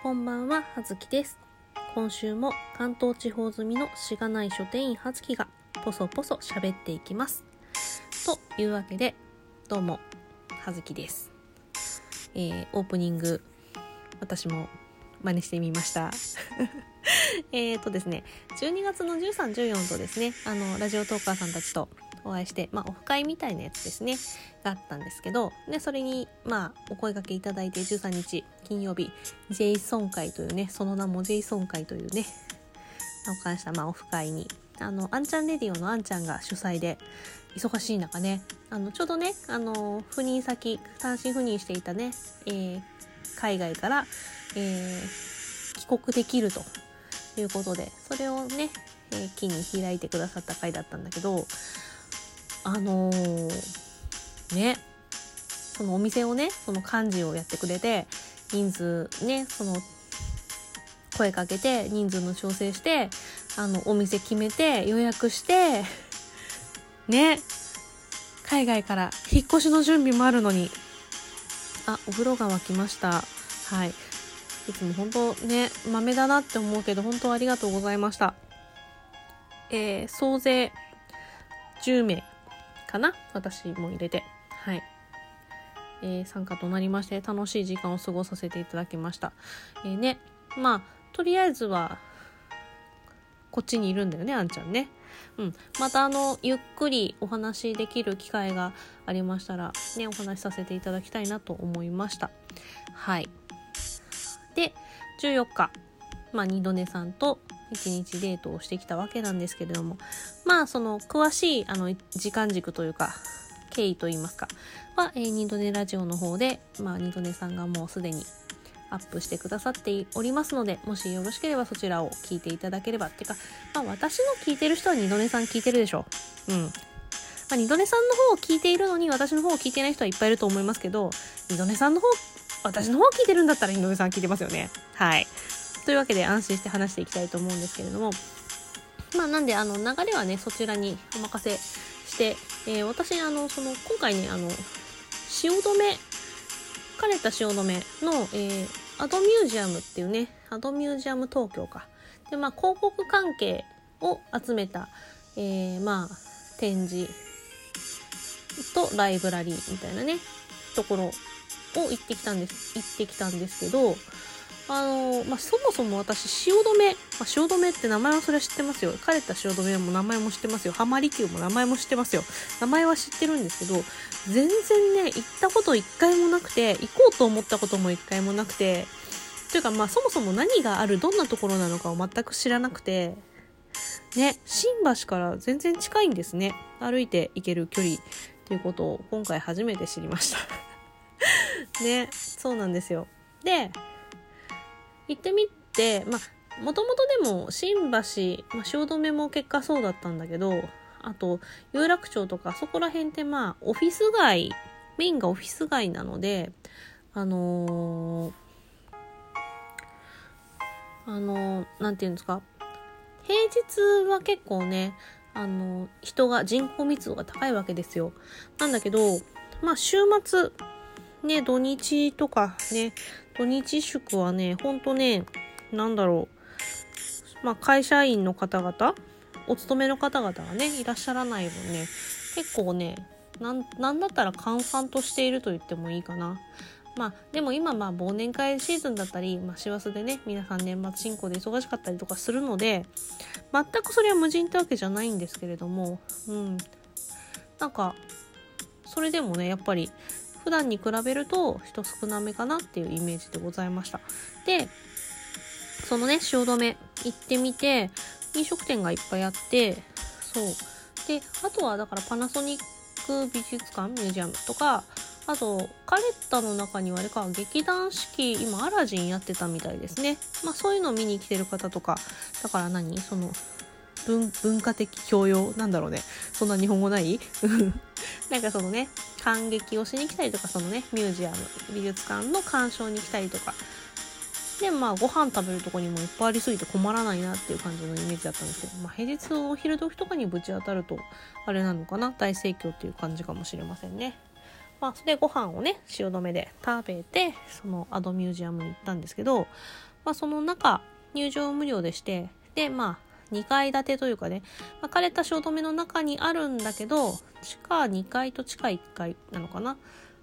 こんばんは、はずきです。今週も関東地方済みのしがない書店員はずきがポソポソ喋っていきます。というわけで、どうも、はずきです。えー、オープニング、私も真似してみました。えっとですね、12月の13、14とですね、あの、ラジオトーカーさんたちとお会いして、まあ、オフ会みたいなやつですね、があったんですけど、で、それに、まあ、お声掛けいただいて、13日、金曜日、ジェイソン会というね、その名もジェイソン会というね、お関した、まあ、オフ会に、あの、アンちゃんレディオのアンちゃんが主催で、忙しい中ね、あの、ちょうどね、あの、赴任先、単身赴任していたね、えー海外から、えー帰国できるということで、それをね、えー機に開いてくださった回だったんだけど、あのーね、そのお店をね、その幹事をやってくれて、人数ね、その、声かけて、人数の調整して、あの、お店決めて、予約して、ね、海外から引っ越しの準備もあるのに、あ、お風呂が沸きました。はい。いつも本当ね、豆だなって思うけど、本当ありがとうございました。えー、総勢10名かな？私も入れて。はい。えー参加となりまして、楽しい時間を過ごさせていただきました。えーね、まあ、とりあえずは、こっちにいるんだよね、あんちゃんね。うん。また、あの、ゆっくりお話しできる機会がありましたら、ね、お話しさせていただきたいなと思いました。はい。で、14日、まあ、二度寝さんと一日デートをしてきたわけなんですけれども、まあ、その、詳しい、あの、時間軸というか、経緯といいますか、は、えー、二度寝ラジオの方で、まあ、二度寝さんがもうすでにアップしてくださっておりますので、もしよろしければそちらを聞いていただければ。っていうか、まあ、私の聞いてる人は二度寝さん聞いてるでしょう。うん。まあ、二度寝さんの方を聞いているのに、私の方を聞いてない人はいっぱいいると思いますけど、二度寝さんの方、私の方を聞いてるんだったら二度寝さん聞いてますよね。はい。というわけで安心して話していきたいと思うんですけれども、まあなんであの流れはね、そちらにお任せして、えー私あの、その今回ね、あの、汐留、枯れた汐留の、えーアドミュージアムっていうね、アドミュージアム東京か。で、まあ広告関係を集めた、えーまあ展示とライブラリーみたいなね、ところを行ってきたんです、行ってきたんですけど、あの、まあ、そもそも私、汐留、まあ、汐留って名前はそれは知ってますよ。枯れた汐留も名前も知ってますよ。浜離宮も名前も知ってますよ。名前は知ってるんですけど、全然ね、行ったこと一回もなくて、行こうと思ったことも一回もなくて、というかまあそもそも何がある、どんなところなのかを全く知らなくて、ね、新橋から全然近いんですね。歩いて行ける距離ということを今回初めて知りました。ね、そうなんですよ。で、行ってみて、まあ、もともとでも新橋、まあ、汐留も結果そうだったんだけど、あと、有楽町とか、そこら辺ってまあ、オフィス街、メインがオフィス街なので、あのーあのーなんていうんですか、平日は結構ね、あのー人が、人口密度が高いわけですよ。なんだけど、まあ、週末、ね、土日とかね、土日祝はね、ほんとね、なんだろう。まあ、会社員の方々、お勤めの方々がね、いらっしゃらない分ね、結構ね、なん、なんだったら閑散としていると言ってもいいかな。まあ、でも今、まあ、忘年会シーズンだったり、まあ、師走でね、皆さん年末進行で忙しかったりとかするので、全くそれは無人ってわけじゃないんですけれども、うん。なんか、それでもね、やっぱり、普段に比べると人少なめかなっていうイメージでございました。で、そのね、汐留行ってみて、飲食店がいっぱいあって、そう。で、あとはだからパナソニック美術館、ミュージアムとか、あと、カレッタの中にはあれか、劇団四季、今アラジンやってたみたいですね。まあそういうのを見に来てる方とか、だから何？その、文化的教養なんだろうね。そんな日本語ない？なんかそのね、感激をしに来たりとか、そのね、ミュージアム、美術館の鑑賞に来たりとか。で、まあ、ご飯食べるとこにもいっぱいありすぎて困らないなっていう感じのイメージだったんですけど、まあ、平日のお昼時とかにぶち当たると、あれなのかな？大盛況っていう感じかもしれませんね。まあ、それでご飯をね、汐留で食べて、そのアドミュージアムに行ったんですけど、まあ、その中、入場無料でして、で、まあ、2階建てというかね、まあ、枯れた汐留の中にあるんだけど、地下2階と地下1階なのかな。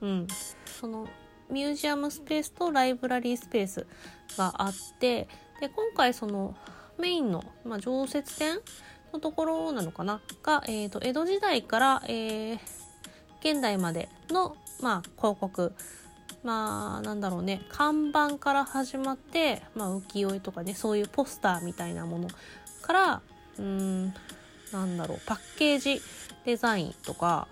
うん。その、ミュージアムスペースとライブラリースペースがあって、で、今回その、メインの、まあ、常設展のところなのかな。が、え、ー、と、江戸時代から、えー、現代までの、まあ、広告、まあ、なんだろうね、看板から始まって、まあ、浮世絵とかね、そういうポスターみたいなもの。から、うーん、なんだろう、パッケージデザインとか、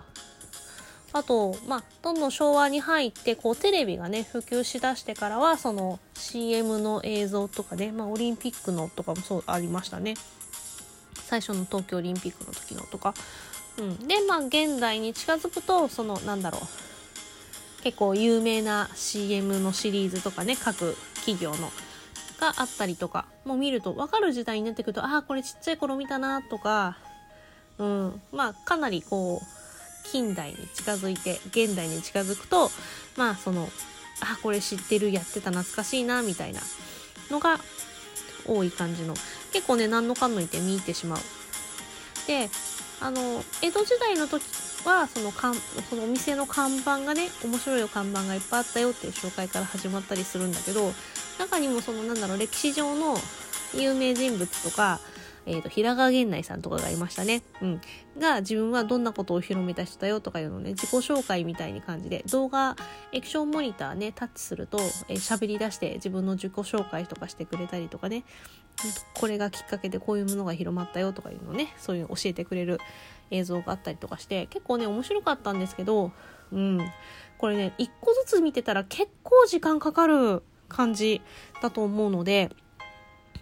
あと、まあ、どんどん昭和に入って、こう、テレビがね、普及しだしてからは、その CM の映像とかね、まあ、オリンピックのとかもそうありましたね。最初の東京オリンピックの時のとか。うん。で、まあ、現代に近づくと、その、なんだろう。結構有名な CM のシリーズとかね、各企業のがあったりとかも見ると分かる時代になってくると、ああ、これちっちゃい頃見たなとか、うん。まあ、かなりこう、近代に近づいて、現代に近づくと、まあ、その、あ、これ知ってる、やってた懐かしいな、みたいなのが多い感じの結構ね何のかんのいて見入ってしまうであの江戸時代の時はそのかんそのお店の看板がね面白い看板がいっぱいあったよっていう紹介から始まったりするんだけど中にもそのなんだろう歴史上の有名人物とかえ、ー、と、平川源内さんとかがいましたね。うん。が、自分はどんなことを広めた人だよとかいうのをね、自己紹介みたいに感じで、動画、エクションモニターね、タッチすると、えー、喋り出して自分の自己紹介とかしてくれたりとかね、これがきっかけでこういうものが広まったよとかいうのをね、そういうの教えてくれる映像があったりとかして、結構ね、面白かったんですけど、うん。これね、一個ずつ見てたら結構時間かかる感じだと思うので、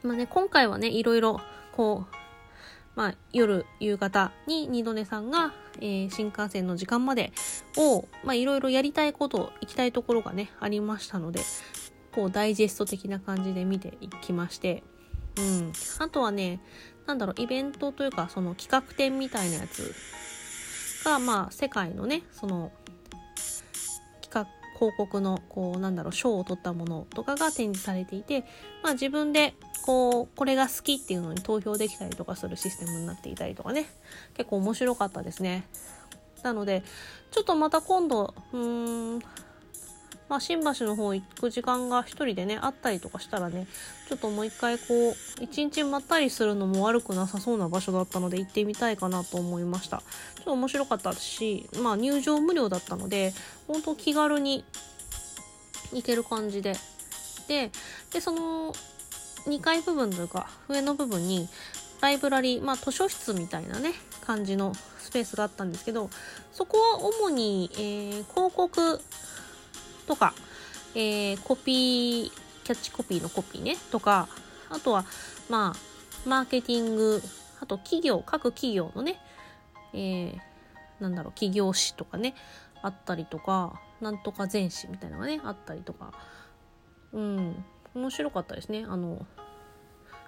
まあね、今回はね、いろいろこう、まあ、夜、夕方に二度寝さんが、えー、新幹線の時間までを、まあ、いろいろやりたいこと、行きたいところがね、ありましたので、こう、ダイジェスト的な感じで見ていきまして、うん。あとはね、なんだろう、イベントというか、その企画展みたいなやつが、まあ、世界のね、その、企画、広告の、こう、なんだろう、賞を取ったものとかが展示されていて、まあ自分でこう、これが好きっていうのに投票できたりとかするシステムになっていたりとかね、結構面白かったですね。なので、ちょっとまた今度、うーん、まあ、新橋の方行く時間が一人でね、あったりとかしたらね、ちょっともう一回こう、一日まったりするのも悪くなさそうな場所だったので行ってみたいかなと思いました。ちょっと面白かったし、まあ入場無料だったので、本当気軽に行ける感じで。で、で、その、2階部分というか上の部分にライブラリー、まあ図書室みたいなね、感じのスペースがあったんですけど、そこは主に、えー、広告とか、えー、コピー、キャッチコピーのコピーね、とか、あとは、まあ、マーケティング、あと企業、各企業のね、えー、なんだろう、企業誌とかね、あったりとか、なんとか全誌みたいなのがね、あったりとか、うん、面白かったですね。あの、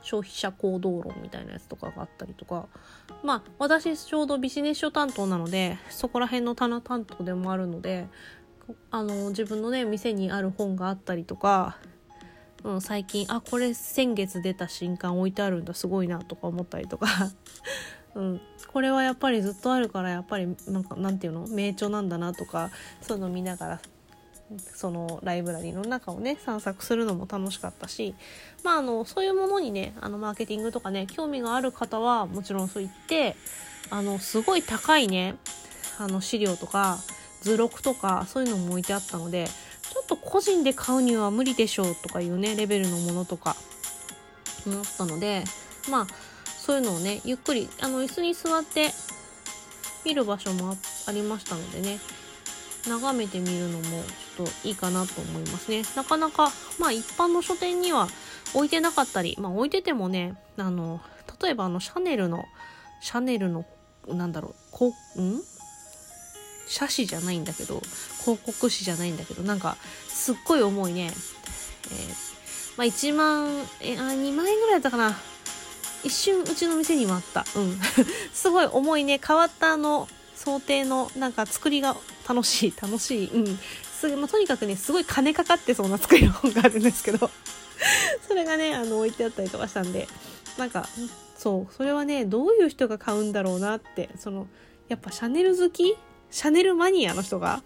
消費者行動論みたいなやつとかがあったりとか。まあ、私ちょうどビジネス書担当なので、そこら辺の棚担当でもあるので、あの、自分のね、店にある本があったりとか、うん、最近、あ、これ先月出た新刊置いてあるんだ、すごいな、とか思ったりとか。うん、これはやっぱりずっとあるからやっぱりなんかなんていうの名著なんだなとかそういうの見ながらそのライブラリーの中をね散策するのも楽しかったしまああのそういうものにねあのマーケティングとかね興味がある方はもちろんそう言ってあのすごい高いねあの資料とか図録とかそういうのも置いてあったのでちょっと個人で買うには無理でしょうとかいうねレベルのものとか思ったのでまあそういうのをねゆっくりあの椅子に座って見る場所もありましたのでね眺めてみるのもちょっといいかなと思いますね。なかなか、まあ一般の書店には置いてなかったり、まあ置いててもね、あの、例えばあのシャネルの、シャネルの、なんだろう、こうん？写真じゃないんだけど、広告誌じゃないんだけど、なんか、すっごい重いね。えー、まあ1万、え、あ、2万円ぐらいだったかな。一瞬うちの店にもあった。うん。すごい重いね。変わったあの、想定のなんか作りが楽しい楽しいうんすまあ、とにかくねすごい金かかってそうな作りの本があるんですけど それがねあの置いてあったりとかしたんでなんかそうそれはねどういう人が買うんだろうなってそのやっぱシャネル好きシャネルマニアの人が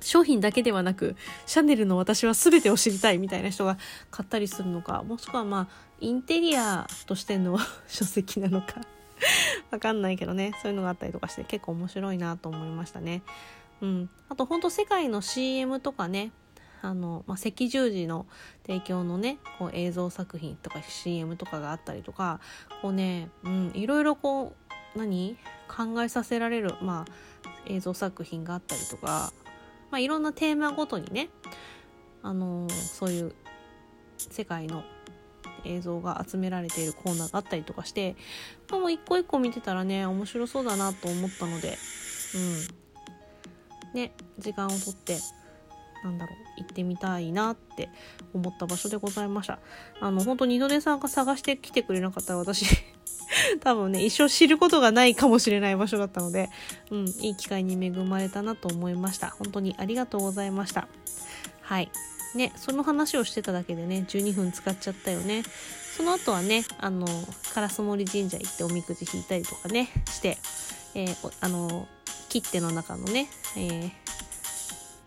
商品だけではなくシャネルの私は全てを知りたいみたいな人が買ったりするのかもしくはまあインテリアとしての 書籍なのか わかんないけどねそういうのがあったりとかして結構面白いなと思いましたね。うん、あと本当世界の CM とかねあの、まあ、赤十字の提供のねこう映像作品とか CM とかがあったりとかこうね、うん、いろいろこう何？考えさせられる、まあ、映像作品があったりとか、まあ、いろんなテーマごとにねあのそういう世界の映像が集められているコーナーがあったりとかしてまもう一個一個見てたらね面白そうだなと思ったのでうん。ね時間をとってなんだろう行ってみたいなって思った場所でございました。あの本当二度寝さんが探してきてくれなかったら私 多分ね一生知ることがないかもしれない場所だったのでうんいい機会に恵まれたなと思いました。本当にありがとうございました。はい。ねその話をしてただけでね12分使っちゃったよね。その後はねあの烏森神社行っておみくじ引いたりとかねして、えー、あの切手の中のね、えー、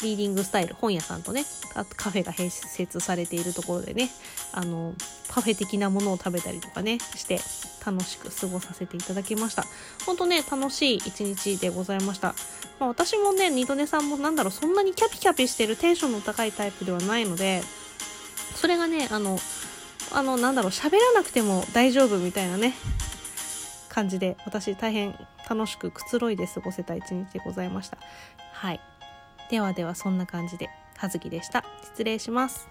リーディングスタイル本屋さんとねあとカフェが併設されているところでねあのパフェ的なものを食べたりとかねして楽しく過ごさせていただきました。ほんとね楽しい一日でございました、まあ、私もね二度寝さんもなんだろうそんなにキャピキャピしてるテンションの高いタイプではないのでそれがねあのあのなんだろう喋らなくても大丈夫みたいなね感じで私大変楽しくくつろいで過ごせた一日でございました。はい。ではではそんな感じで、はずきでした。失礼します。